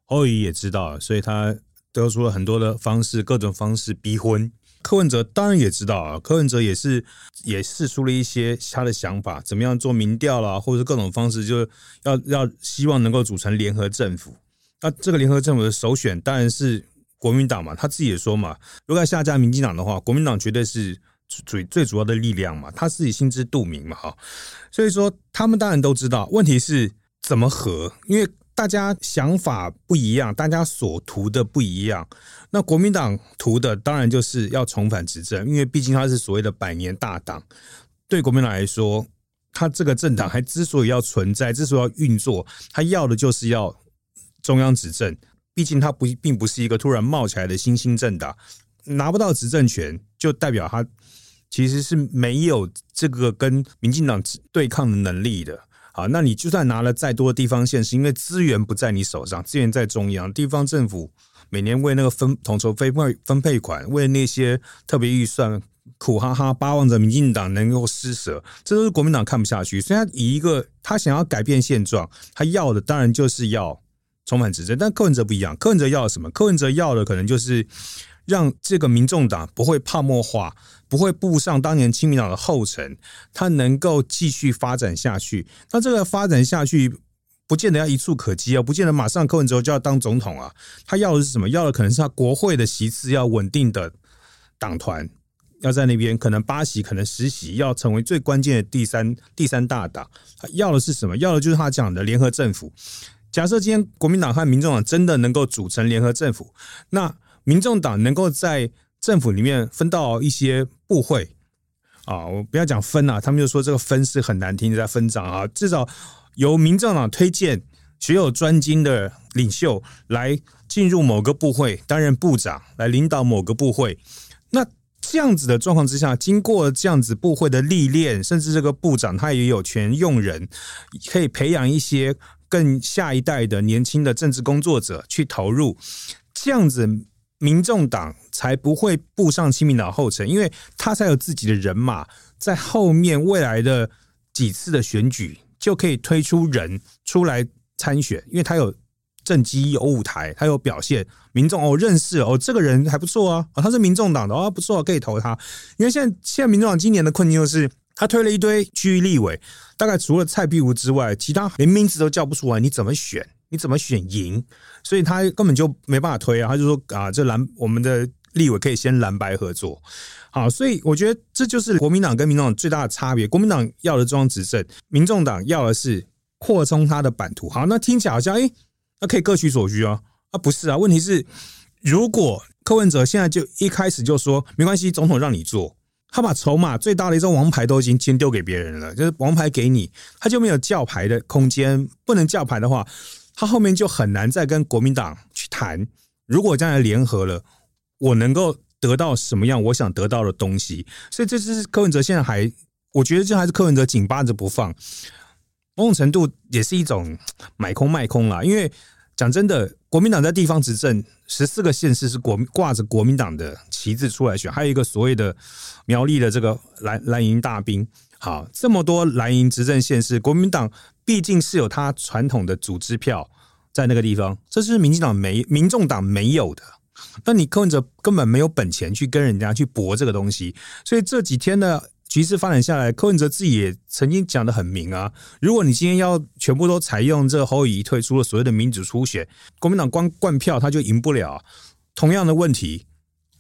侯友谊也知道，所以他得出了很多的方式，各种方式逼婚。柯文哲当然也知道啊，柯文哲也是也试出了一些他的想法，怎么样做民调啦，或者各种方式，就要要希望能够组成联合政府。那这个联合政府的首选当然是国民党嘛，他自己也说嘛，如果要下架民进党的话，国民党绝对是最最主要的力量嘛，他自己心知肚明嘛，哈。所以说他们当然都知道，问题是。怎么和？因为大家想法不一样，大家所图的不一样。那国民党图的当然就是要重返执政，因为毕竟它是所谓的百年大党。对国民党来说，他这个政党还之所以要存在，之所以要运作，他要的就是要中央执政。毕竟他不并不是一个突然冒起来的新兴政党，拿不到执政权，就代表他其实是没有这个跟民进党对抗的能力的。啊，那你就算拿了再多的地方县市，因为资源不在你手上，资源在中央，地方政府每年为那个分统筹分配分配款，为那些特别预算苦哈哈巴望着民进党能够施舍，这都是国民党看不下去。所以他以一个他想要改变现状，他要的当然就是要重返执政。但柯文哲不一样，柯文哲要什么？柯文哲要的可能就是让这个民众党不会泡沫化。不会步上当年亲民党的后尘，他能够继续发展下去。那这个发展下去，不见得要一蹴可及啊，不见得马上柯文哲就要当总统啊。他要的是什么？要的可能是他国会的席次要稳定的党团，要在那边可能八席，可能十席，要成为最关键的第三第三大党。他要的是什么？要的就是他讲的联合政府。假设今天国民党和民众党真的能够组成联合政府，那民众党能够在政府里面分到一些部会啊，我不要讲分啊，他们就说这个分是很难听的，在分赃啊。至少由民众党推荐学有专精的领袖来进入某个部会担任部长，来领导某个部会。那这样子的状况之下，经过这样子部会的历练，甚至这个部长他也有权用人，可以培养一些更下一代的年轻的政治工作者去投入。这样子民众党才不会步上亲民党后尘，因为他才有自己的人马，在后面未来的几次的选举就可以推出人出来参选，因为他有政绩、有舞台，他有表现，民众哦认识哦，这个人还不错啊，他是民众党的哦，不错，可以投他。因为现在现在民众党今年的困境就是。他推了一堆区域立委，大概除了蔡壁如之外，其他连名字都叫不出来。你怎么选？你怎么选赢？所以他根本就没办法推啊！他就说啊，这蓝我们的立委可以先蓝白合作。好，所以我觉得这就是国民党跟民众党最大的差别。国民党要的中央执政，民众党要的是扩充他的版图。好，那听起来好像哎，那可以各取所需啊？啊，不是啊？问题是，如果柯文哲现在就一开始就说没关系，总统让你做。他把筹码最大的一张王牌都已经先丢给别人了，就是王牌给你，他就没有叫牌的空间。不能叫牌的话，他后面就很难再跟国民党去谈。如果将来联合了，我能够得到什么样我想得到的东西？所以这是柯文哲现在还，我觉得这还是柯文哲紧扒着不放，某种程度也是一种买空卖空啦。因为讲真的，国民党在地方执政，十四个县市是国挂着国民党的旗帜出来选，还有一个所谓的。苗栗的这个蓝蓝营大兵，好，这么多蓝营执政县市，国民党毕竟是有他传统的组织票在那个地方，这是民进党没、民众党没有的。那你柯文哲根本没有本钱去跟人家去搏这个东西，所以这几天的局势发展下来，柯文哲自己也曾经讲得很明啊，如果你今天要全部都采用这个侯友宜退出了所谓的民主初选，国民党光灌票他就赢不了。同样的问题，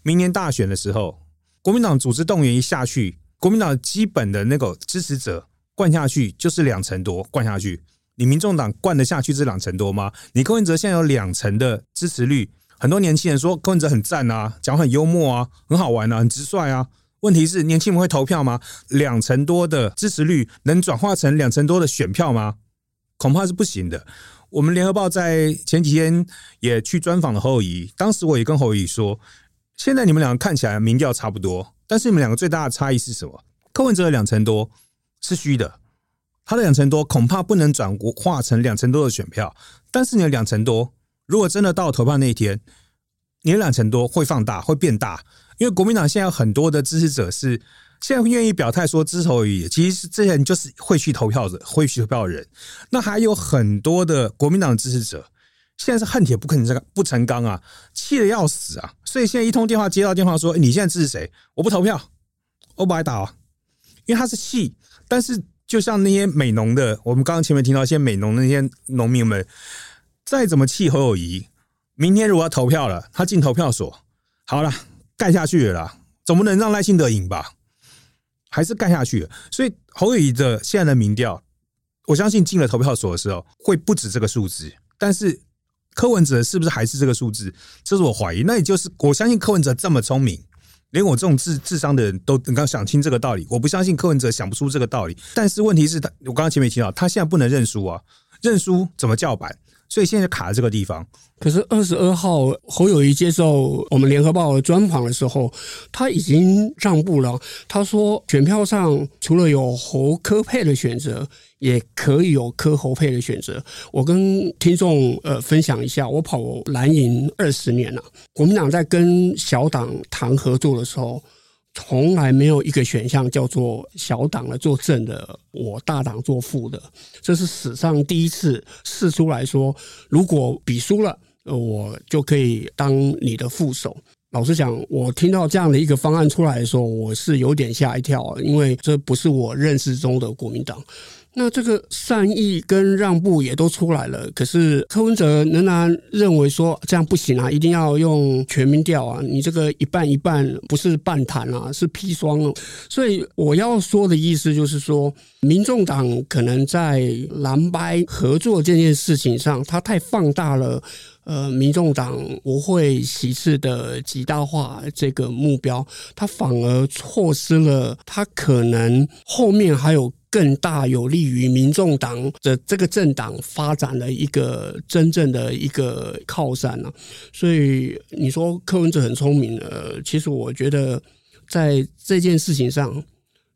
明年大选的时候。国民党组织动员一下去，国民党基本的那个支持者灌下去就是两成多，灌下去，你民众党灌得下去这两成多吗？你柯文哲现在有两成的支持率，很多年轻人说柯文哲很赞啊，讲很幽默啊，很好玩啊，很直率啊。问题是年轻人会投票吗？两成多的支持率能转化成两成多的选票吗？恐怕是不行的。我们联合报在前几天也去专访了侯友宜，当时我也跟侯友宜说。现在你们两个看起来民调差不多，但是你们两个最大的差异是什么？柯文哲的两成多是虚的，他的两成多恐怕不能转化成两成多的选票。但是你的两成多，如果真的到投票那一天，你的两成多会放大，会变大。因为国民党现在有很多的支持者是现在愿意表态说支持侯友宜，其实这些人就是会去投票的，会去投票的人。那还有很多的国民党支持者。现在是恨铁不成钢不成钢啊，气得要死啊！所以现在一通电话接到电话说：“你现在支持谁？我不投票，我不挨打啊！”因为他是气，但是就像那些美农的，我们刚刚前面听到一些美农的那些农民们，再怎么气侯友谊，明天如果要投票了，他进投票所，好了，干下去了啦，总不能让赖清德赢吧？还是干下去。所以侯友谊的现在的民调，我相信进了投票所的时候，会不止这个数字，但是。柯文哲是不是还是这个数字？这是我怀疑。那也就是我相信柯文哲这么聪明，连我这种智智商的人都能够想清这个道理。我不相信柯文哲想不出这个道理。但是问题是他，我刚刚前面提到，他现在不能认输啊，认输怎么叫板？所以现在卡在这个地方。可是二十二号侯友谊接受我们联合报的专访的时候，他已经让步了。他说，选票上除了有侯科配的选择，也可以有柯侯配的选择。我跟听众呃分享一下，我跑蓝营二十年了，国民党在跟小党谈合作的时候。从来没有一个选项叫做小党来做正的，我大党做副的，这是史上第一次试出来说，如果比输了，我就可以当你的副手。老实讲，我听到这样的一个方案出来的时候，我是有点吓一跳，因为这不是我认识中的国民党。那这个善意跟让步也都出来了，可是柯文哲仍然认为说这样不行啊，一定要用全民调啊，你这个一半一半不是半谈啊，是砒霜哦。所以我要说的意思就是说，民众党可能在蓝白合作这件事情上，他太放大了，呃，民众党不会席次的极大化这个目标，他反而错失了他可能后面还有。更大有利于民众党的这个政党发展的一个真正的一个靠山了，所以你说柯文哲很聪明，呃，其实我觉得在这件事情上，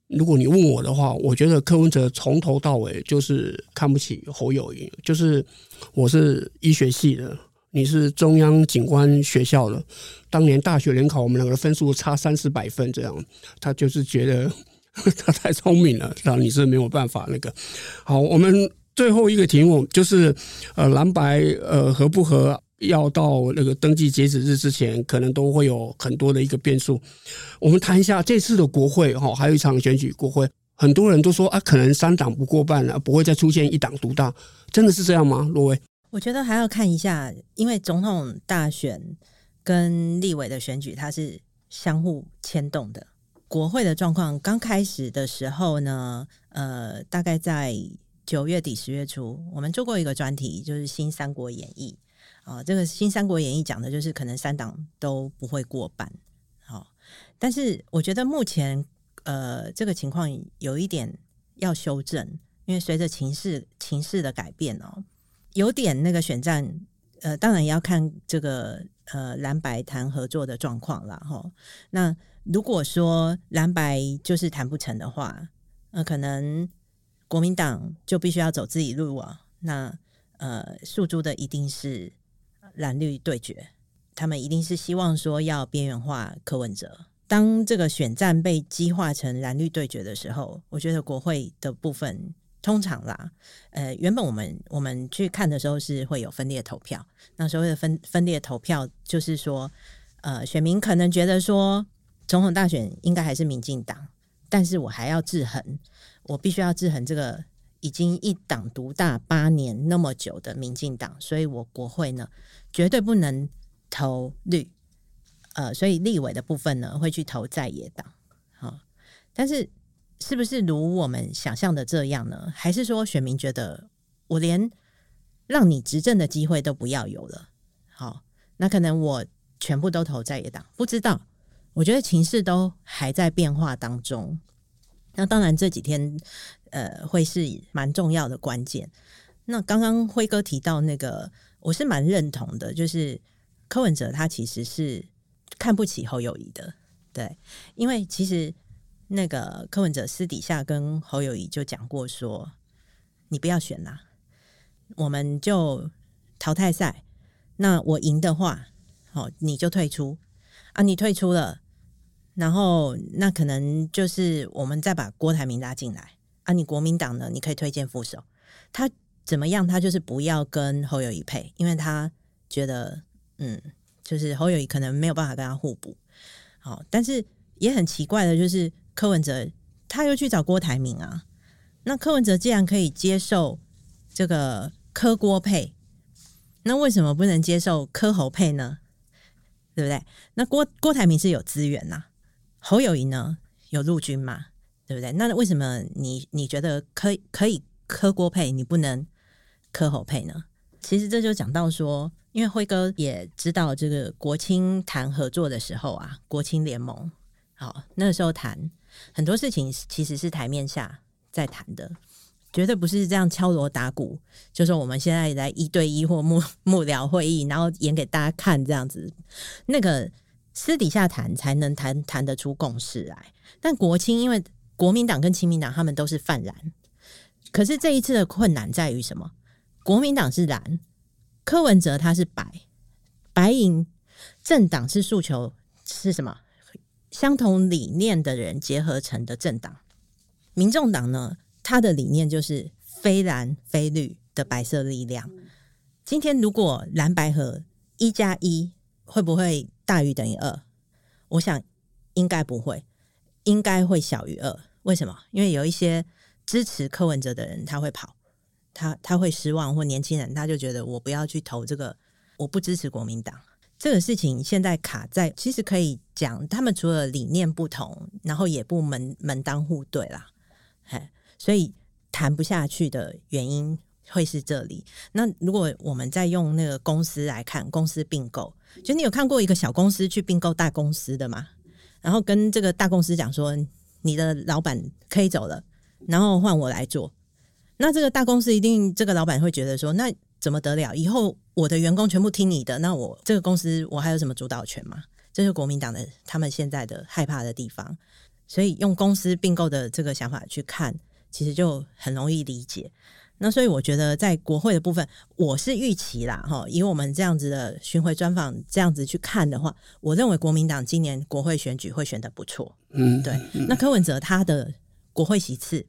如果你问我的话，我觉得柯文哲从头到尾就是看不起侯友谊，就是我是医学系的。你是中央警官学校的，当年大学联考我们两个分数差三四百分，这样他就是觉得 [laughs] 他太聪明了，让你是没有办法那个。好，我们最后一个题目就是呃蓝白呃合不合，要到那个登记截止日之前，可能都会有很多的一个变数。我们谈一下这次的国会哈，还有一场选举国会，很多人都说啊，可能三党不过半了，不会再出现一党独大，真的是这样吗？罗威？我觉得还要看一下，因为总统大选跟立委的选举，它是相互牵动的。国会的状况刚开始的时候呢，呃，大概在九月底十月初，我们做过一个专题，就是《新三国演义》啊、呃。这个《新三国演义》讲的就是可能三党都不会过半。好、但是我觉得目前呃这个情况有一点要修正，因为随着情势情势的改变哦。有点那个选战，呃，当然也要看这个呃蓝白谈合作的状况了哈。那如果说蓝白就是谈不成的话，呃，可能国民党就必须要走自己路啊。那呃，诉诸的一定是蓝绿对决，他们一定是希望说要边缘化柯文哲。当这个选战被激化成蓝绿对决的时候，我觉得国会的部分。通常啦，呃，原本我们我们去看的时候是会有分裂投票。那所谓的分分裂投票，就是说，呃，选民可能觉得说，总统大选应该还是民进党，但是我还要制衡，我必须要制衡这个已经一党独大八年那么久的民进党，所以我国会呢绝对不能投绿，呃，所以立委的部分呢会去投在野党，好，但是。是不是如我们想象的这样呢？还是说选民觉得我连让你执政的机会都不要有了？好，那可能我全部都投在野党，不知道。我觉得情势都还在变化当中。那当然这几天呃会是蛮重要的关键。那刚刚辉哥提到那个，我是蛮认同的，就是柯文哲他其实是看不起侯友宜的，对，因为其实。那个柯文哲私底下跟侯友宜就讲过说：“你不要选啦，我们就淘汰赛。那我赢的话，好，你就退出啊。你退出了，然后那可能就是我们再把郭台铭拉进来啊。你国民党呢，你可以推荐副手。他怎么样？他就是不要跟侯友宜配，因为他觉得，嗯，就是侯友宜可能没有办法跟他互补。好，但是也很奇怪的就是。”柯文哲他又去找郭台铭啊，那柯文哲既然可以接受这个柯郭配，那为什么不能接受柯侯配呢？对不对？那郭郭台铭是有资源呐、侯友宜呢有陆军嘛，对不对？那为什么你你觉得可以可以磕郭配，你不能磕侯配呢？其实这就讲到说，因为辉哥也知道这个国青谈合作的时候啊，国青联盟好那个时候谈。很多事情其实是台面下在谈的，绝对不是这样敲锣打鼓。就是我们现在来一对一或幕幕僚会议，然后演给大家看这样子。那个私底下谈才能谈谈得出共识来。但国青因为国民党跟亲民党他们都是泛蓝，可是这一次的困难在于什么？国民党是蓝，柯文哲他是白，白银政党是诉求是什么？相同理念的人结合成的政党，民众党呢，他的理念就是非蓝非绿的白色力量。今天如果蓝白合一加一会不会大于等于二？我想应该不会，应该会小于二。为什么？因为有一些支持柯文哲的人他会跑，他他会失望，或年轻人他就觉得我不要去投这个，我不支持国民党。这个事情现在卡在，其实可以讲，他们除了理念不同，然后也不门门当户对啦，嘿，所以谈不下去的原因会是这里。那如果我们再用那个公司来看，公司并购，就你有看过一个小公司去并购大公司的吗？然后跟这个大公司讲说，你的老板可以走了，然后换我来做，那这个大公司一定这个老板会觉得说，那。怎么得了？以后我的员工全部听你的，那我这个公司我还有什么主导权吗？这是国民党的他们现在的害怕的地方。所以用公司并购的这个想法去看，其实就很容易理解。那所以我觉得在国会的部分，我是预期啦，哈，以我们这样子的巡回专访这样子去看的话，我认为国民党今年国会选举会选得不错。嗯，对。那柯文哲他的国会席次，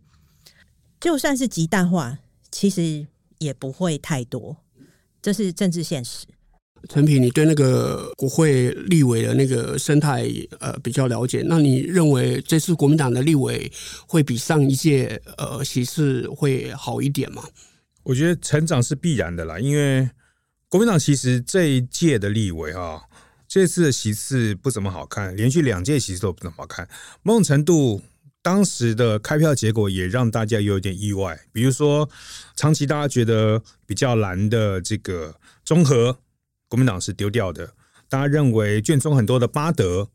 就算是极大化，其实也不会太多，这是政治现实。陈平，你对那个国会立委的那个生态呃比较了解，那你认为这次国民党的立委会比上一届呃席次会好一点吗？我觉得成长是必然的啦，因为国民党其实这一届的立委啊，这次的席次不怎么好看，连续两届席次都不怎么好看。某种程度，当时的开票结果也让大家有点意外，比如说长期大家觉得比较蓝的这个中和。国民党是丢掉的，大家认为卷宗很多的巴德，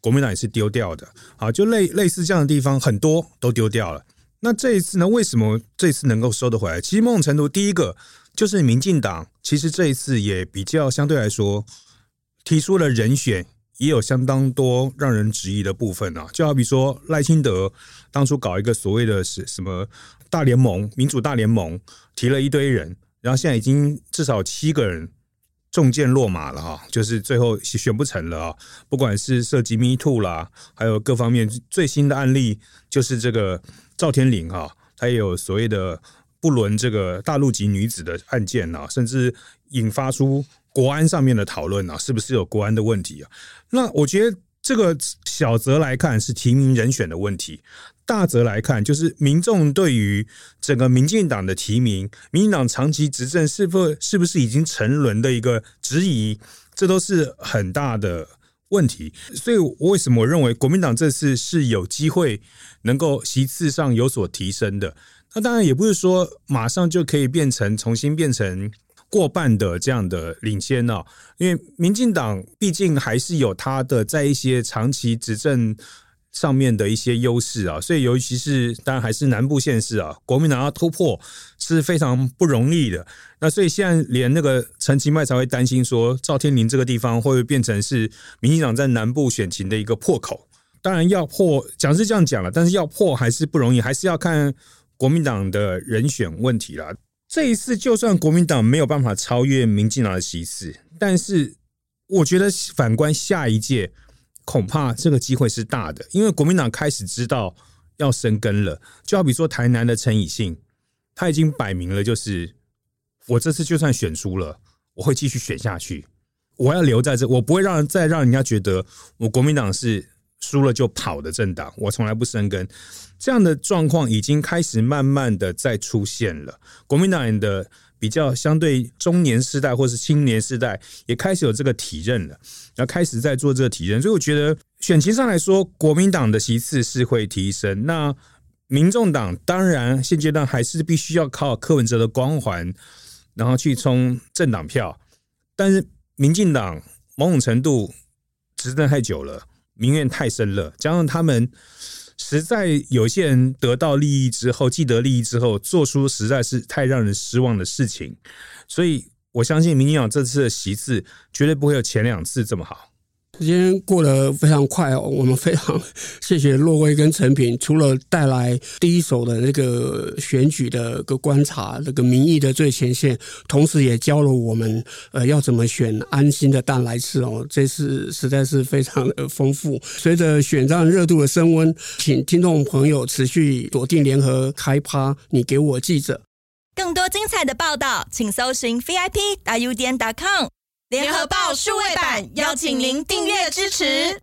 国民党也是丢掉的，好，就类类似这样的地方很多都丢掉了。那这一次呢？为什么这次能够收得回来？其实某种程度，第一个就是民进党，其实这一次也比较相对来说提出了人选，也有相当多让人质疑的部分啊。就好比说赖清德当初搞一个所谓的是什么大联盟、民主大联盟，提了一堆人，然后现在已经至少七个人。中箭落马了哈，就是最后选不成了啊！不管是涉及 Me Too 啦，还有各方面最新的案例，就是这个赵天麟哈，他也有所谓的不伦这个大陆籍女子的案件啊，甚至引发出国安上面的讨论啊，是不是有国安的问题啊？那我觉得这个小则来看是提名人选的问题。大则来看，就是民众对于整个民进党的提名，民进党长期执政是否是不是已经沉沦的一个质疑，这都是很大的问题。所以，我为什么认为国民党这次是有机会能够席次上有所提升的？那当然也不是说马上就可以变成重新变成过半的这样的领先哦，因为民进党毕竟还是有他的在一些长期执政。上面的一些优势啊，所以尤其是当然还是南部县市啊，国民党要突破是非常不容易的。那所以现在连那个陈其迈才会担心说，赵天麟这个地方会不会变成是民进党在南部选情的一个破口？当然要破，讲是这样讲了，但是要破还是不容易，还是要看国民党的人选问题了。这一次就算国民党没有办法超越民进党的席次，但是我觉得反观下一届。恐怕这个机会是大的，因为国民党开始知道要生根了。就好比说台南的陈以信，他已经摆明了，就是我这次就算选输了，我会继续选下去，我要留在这，我不会让再让人家觉得我国民党是输了就跑的政党，我从来不生根。这样的状况已经开始慢慢的在出现了，国民党的。比较相对中年世代或是青年世代也开始有这个体认了，然后开始在做这个体认，所以我觉得选情上来说，国民党的席次是会提升。那民众党当然现阶段还是必须要靠柯文哲的光环，然后去冲政党票。但是民进党某种程度执政太久了，民怨太深了，加上他们。实在有些人得到利益之后，既得利益之后，做出实在是太让人失望的事情，所以我相信民进党这次的席次绝对不会有前两次这么好。时间过得非常快哦，[laughs] 我们非常谢谢洛威跟陈平，除了带来第一手的那个选举的个观察，那个民意的最前线，同时也教了我们呃要怎么选安心的蛋来吃哦，这次实在是非常的丰富。随着选战热度的升温，请听众朋友持续锁定联合开趴，你给我记者更多精彩的报道，请搜寻 VIP 大 U 点 com。联合报数位版，邀请您订阅支持。